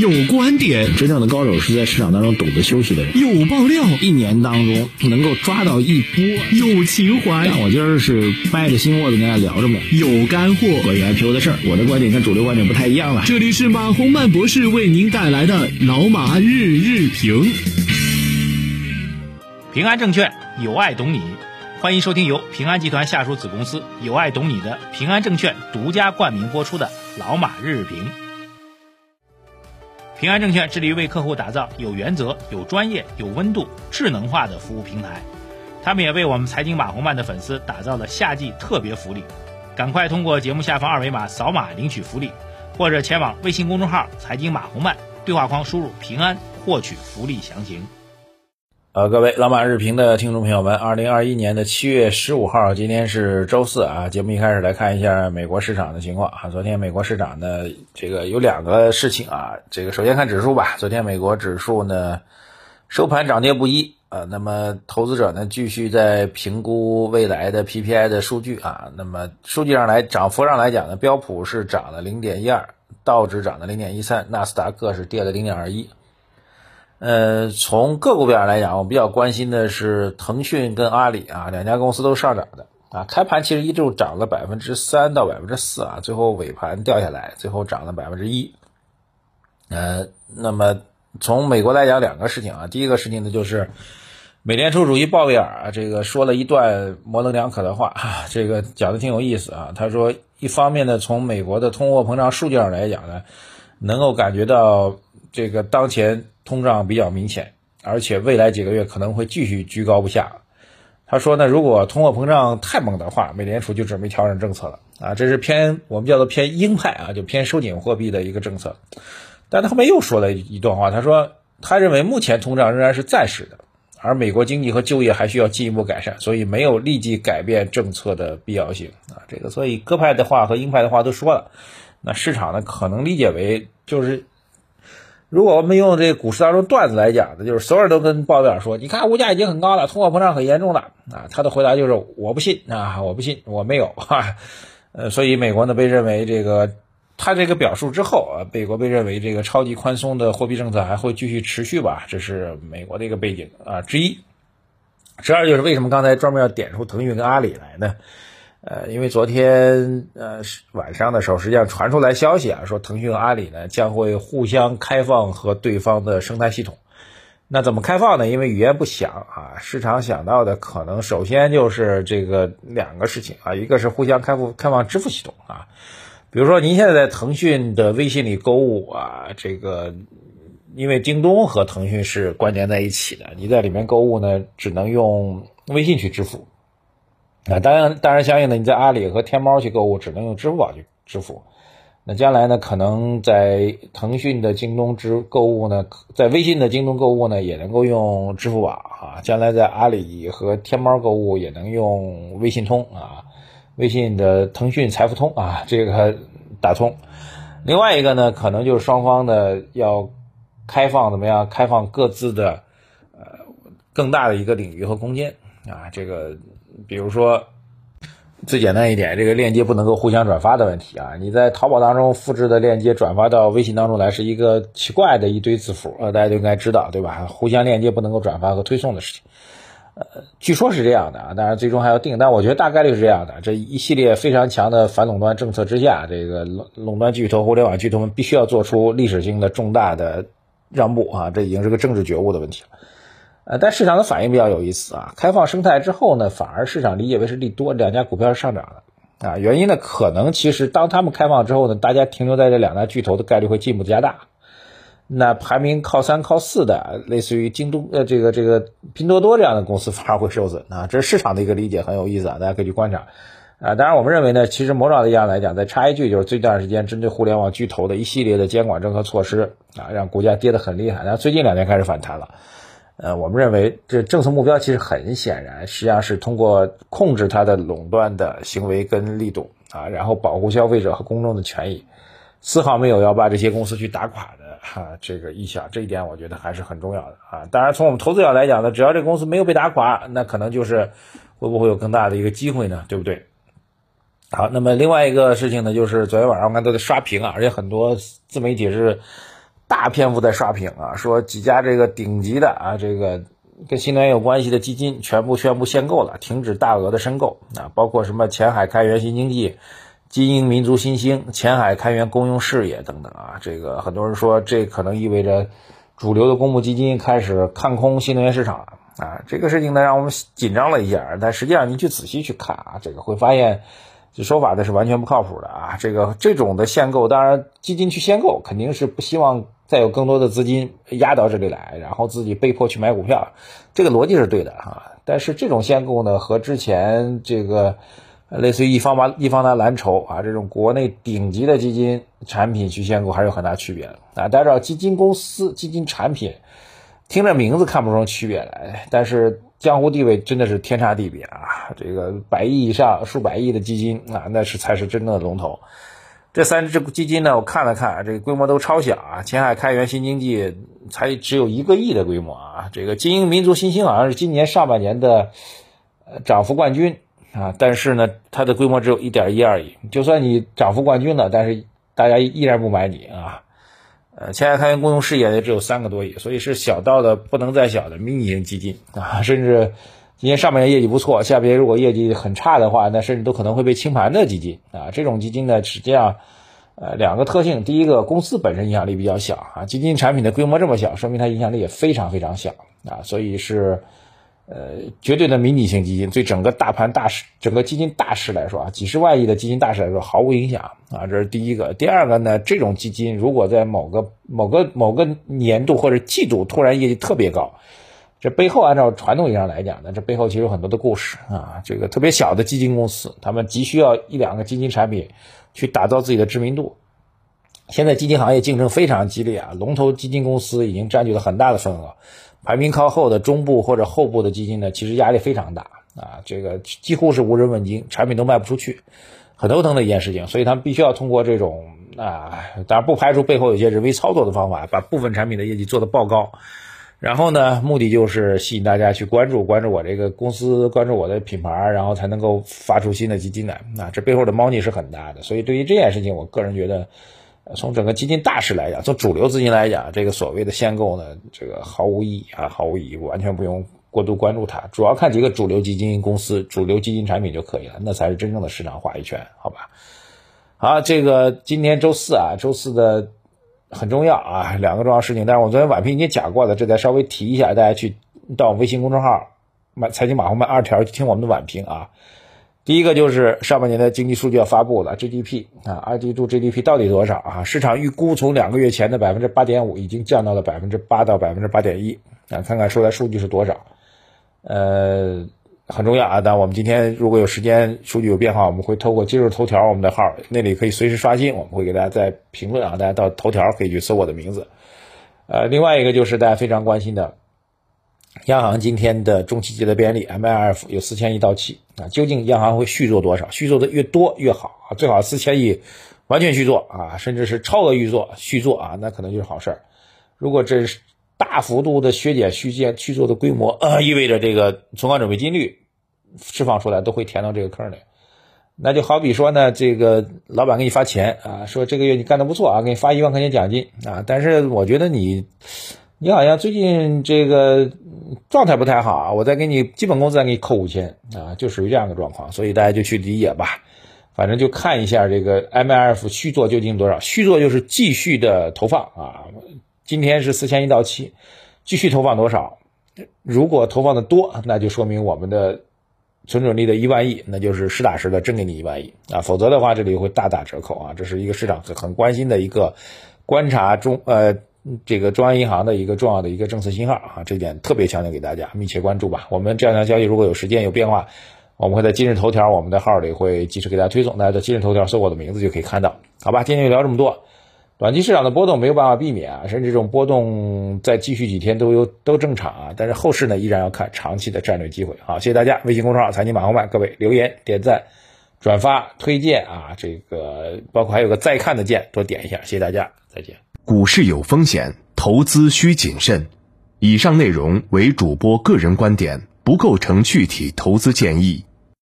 有观点，真正的高手是在市场当中懂得休息的人。有爆料，一年当中能够抓到一波。有情怀，但我今儿是掰着心窝子跟大家聊着呢。有干货，关于 IPO 的事儿，我的观点跟主流观点不太一样了。这里是马洪曼博士为您带来的老马日日评。平安证券有爱懂你，欢迎收听由平安集团下属子公司有爱懂你的平安证券独家冠名播出的老马日日评。平安证券致力于为客户打造有原则、有专业、有温度、智能化的服务平台。他们也为我们财经马红漫的粉丝打造了夏季特别福利，赶快通过节目下方二维码扫码领取福利，或者前往微信公众号“财经马红漫”对话框输入“平安”获取福利详情。呃，各位老马日评的听众朋友们，二零二一年的七月十五号，今天是周四啊。节目一开始来看一下美国市场的情况啊。昨天美国市场呢，这个有两个事情啊。这个首先看指数吧，昨天美国指数呢收盘涨跌不一啊。那么投资者呢继续在评估未来的 PPI 的数据啊。那么数据上来涨幅上来讲呢，标普是涨了零点一二，道指涨了零点一三，纳斯达克是跌了零点二一。呃，从个股表上来讲，我比较关心的是腾讯跟阿里啊，两家公司都上涨的啊。开盘其实一度涨了百分之三到百分之四啊，最后尾盘掉下来，最后涨了百分之一。呃，那么从美国来讲，两个事情啊，第一个事情呢就是美联储主席鲍威尔啊，这个说了一段模棱两可的话，这个讲的挺有意思啊。他说，一方面呢，从美国的通货膨胀数据上来讲呢，能够感觉到这个当前。通胀比较明显，而且未来几个月可能会继续居高不下。他说呢，如果通货膨胀太猛的话，美联储就准备调整政策了啊，这是偏我们叫做偏鹰派啊，就偏收紧货币的一个政策。但他后面又说了一段话，他说他认为目前通胀仍然是暂时的，而美国经济和就业还需要进一步改善，所以没有立即改变政策的必要性啊。这个所以鸽派的话和鹰派的话都说了，那市场呢可能理解为就是。如果我们用这个股市当中段子来讲的，就是所有人都跟鲍威尔说：“你看物价已经很高了，通货膨胀很严重了。”啊，他的回答就是：“我不信啊，我不信，我没有。”哈，呃，所以美国呢被认为这个他这个表述之后啊，美国被认为这个超级宽松的货币政策还会继续持续吧？这是美国的一个背景啊之一。十二就是为什么刚才专门要点出腾讯跟阿里来呢？呃，因为昨天呃晚上的时候，实际上传出来消息啊，说腾讯阿里呢将会互相开放和对方的生态系统。那怎么开放呢？因为语言不详啊，市场想到的可能首先就是这个两个事情啊，一个是互相开放开放支付系统啊，比如说您现在在腾讯的微信里购物啊，这个因为京东和腾讯是关联在一起的，你在里面购物呢，只能用微信去支付。那当然，当然相应的，你在阿里和天猫去购物，只能用支付宝去支付。那将来呢，可能在腾讯的京东支购物呢，在微信的京东购物呢，也能够用支付宝啊。将来在阿里和天猫购物也能用微信通啊，微信的腾讯财付通啊，这个打通。另外一个呢，可能就是双方的要开放怎么样？开放各自的呃更大的一个领域和空间啊，这个。比如说，最简单一点，这个链接不能够互相转发的问题啊！你在淘宝当中复制的链接转发到微信当中来，是一个奇怪的一堆字符，呃，大家都应该知道，对吧？互相链接不能够转发和推送的事情，呃，据说是这样的啊，当然最终还要定，但我觉得大概率是这样的。这一系列非常强的反垄断政策之下，这个垄垄断巨头、互联网巨头们必须要做出历史性的重大的让步啊！这已经是个政治觉悟的问题了。呃，但市场的反应比较有意思啊。开放生态之后呢，反而市场理解为是利多，两家股票是上涨的啊。原因呢，可能其实当他们开放之后呢，大家停留在这两大巨头的概率会进一步加大。那排名靠三靠四的，类似于京东呃这个这个拼多多这样的公司反而会受损啊。这是市场的一个理解，很有意思啊，大家可以去观察啊。当然，我们认为呢，其实某种意义上来讲，再插一句，就是最近段时间针对互联网巨头的一系列的监管政策措施啊，让股价跌得很厉害，然后最近两天开始反弹了。呃，我们认为这政策目标其实很显然，实际上是通过控制它的垄断的行为跟力度啊，然后保护消费者和公众的权益，丝毫没有要把这些公司去打垮的哈这个意向，这一点我觉得还是很重要的啊。当然，从我们投资角来讲呢，只要这公司没有被打垮，那可能就是会不会有更大的一个机会呢？对不对？好，那么另外一个事情呢，就是昨天晚上我看都在刷屏啊，而且很多自媒体是。大篇幅在刷屏啊，说几家这个顶级的啊，这个跟新能源有关系的基金全部宣布限购了，停止大额的申购啊，包括什么前海开源新经济、金鹰民族新兴、前海开源公用事业等等啊，这个很多人说这可能意味着主流的公募基金开始看空新能源市场了啊，这个事情呢让我们紧张了一下，但实际上你去仔细去看啊，这个会发现。这说法呢是完全不靠谱的啊！这个这种的限购，当然基金去限购肯定是不希望再有更多的资金压到这里来，然后自己被迫去买股票，这个逻辑是对的哈。但是这种限购呢，和之前这个类似于易方达、易方达蓝筹啊这种国内顶级的基金产品去限购还是有很大区别的啊。大家知道，基金公司、基金产品听着名字看不出区别来，但是。江湖地位真的是天差地别啊！这个百亿以上、数百亿的基金啊，那是才是真正的龙头。这三只基金呢，我看了看，这个规模都超小啊。前海开源新经济才只有一个亿的规模啊。这个精英民族新兴好像是今年上半年的涨幅冠军啊，但是呢，它的规模只有一点一二亿。就算你涨幅冠军了，但是大家依然不买你啊。呃，前海开源公用事业也只有三个多亿，所以是小到的不能再小的迷你型基金啊，甚至今年上半年业绩不错，下半年如果业绩很差的话，那甚至都可能会被清盘的基金啊。这种基金呢，实际上呃两个特性，第一个公司本身影响力比较小啊，基金产品的规模这么小，说明它影响力也非常非常小啊，所以是。呃，绝对的迷你型基金对整个大盘大势、整个基金大势来说啊，几十万亿的基金大势来说毫无影响啊，这是第一个。第二个呢，这种基金如果在某个某个某个年度或者季度突然业绩特别高，这背后按照传统意义上来讲呢，这背后其实有很多的故事啊。这个特别小的基金公司，他们急需要一两个基金产品去打造自己的知名度。现在基金行业竞争非常激烈啊，龙头基金公司已经占据了很大的份额。排名靠后的中部或者后部的基金呢，其实压力非常大啊，这个几乎是无人问津，产品都卖不出去，很头疼的一件事情。所以他们必须要通过这种啊，当然不排除背后有些人为操作的方法，把部分产品的业绩做得爆高，然后呢，目的就是吸引大家去关注，关注我这个公司，关注我的品牌，然后才能够发出新的基金来。那这背后的猫腻是很大的。所以对于这件事情，我个人觉得。从整个基金大势来讲，从主流资金来讲，这个所谓的限购呢，这个毫无意义啊，毫无意义，完全不用过度关注它。主要看几个主流基金公司、主流基金产品就可以了，那才是真正的市场话语权，好吧？好，这个今天周四啊，周四的很重要啊，两个重要事情。但是我昨天晚评已经讲过了，这再稍微提一下，大家去到微信公众号“买财经马红漫二条”去听我们的晚评啊。第一个就是上半年的经济数据要发布了，GDP 啊，二季度 GDP 到底多少啊？市场预估从两个月前的百分之八点五已经降到了百分之八到百分之八点一啊，看看出来数据是多少？呃，很重要啊。但我们今天如果有时间，数据有变化，我们会透过今日头条我们的号，那里可以随时刷新，我们会给大家在评论啊，大家到头条可以去搜我的名字。呃，另外一个就是大家非常关心的。央行今天的中期借贷便利 MLF 有四千亿到期啊，究竟央行会续做多少？续做的越多越好啊，最好四千亿完全续做啊，甚至是超额预做续做啊，那可能就是好事儿。如果这是大幅度的削减续建续做的规模，意味着这个存款准备金率释放出来都会填到这个坑里。那就好比说呢，这个老板给你发钱啊，说这个月你干的不错啊，给你发一万块钱奖金啊，但是我觉得你。你好像最近这个状态不太好啊，我再给你基本工资再给你扣五千啊，就属于这样的状况，所以大家就去理解吧。反正就看一下这个 MLF 续做究竟多少，续做就是继续的投放啊。今天是四千一到期，继续投放多少？如果投放的多，那就说明我们的存准率的一万亿，那就是实打实的真给你一万亿啊。否则的话，这里会大打折扣啊。这是一个市场很很关心的一个观察中呃。这个中央银行的一个重要的一个政策信号啊，这点特别强调给大家，密切关注吧。我们这两条消息如果有时间有变化，我们会在今日头条我们的号里会及时给大家推送，大家在今日头条搜我的名字就可以看到。好吧，今天就聊这么多。短期市场的波动没有办法避免啊，甚至这种波动再继续几天都有都正常啊。但是后市呢，依然要看长期的战略机会。好，谢谢大家。微信公众号财经马后漫，各位留言、点赞、转发、推荐啊，这个包括还有个再看的键，多点一下。谢谢大家，再见。股市有风险，投资需谨慎。以上内容为主播个人观点，不构成具体投资建议。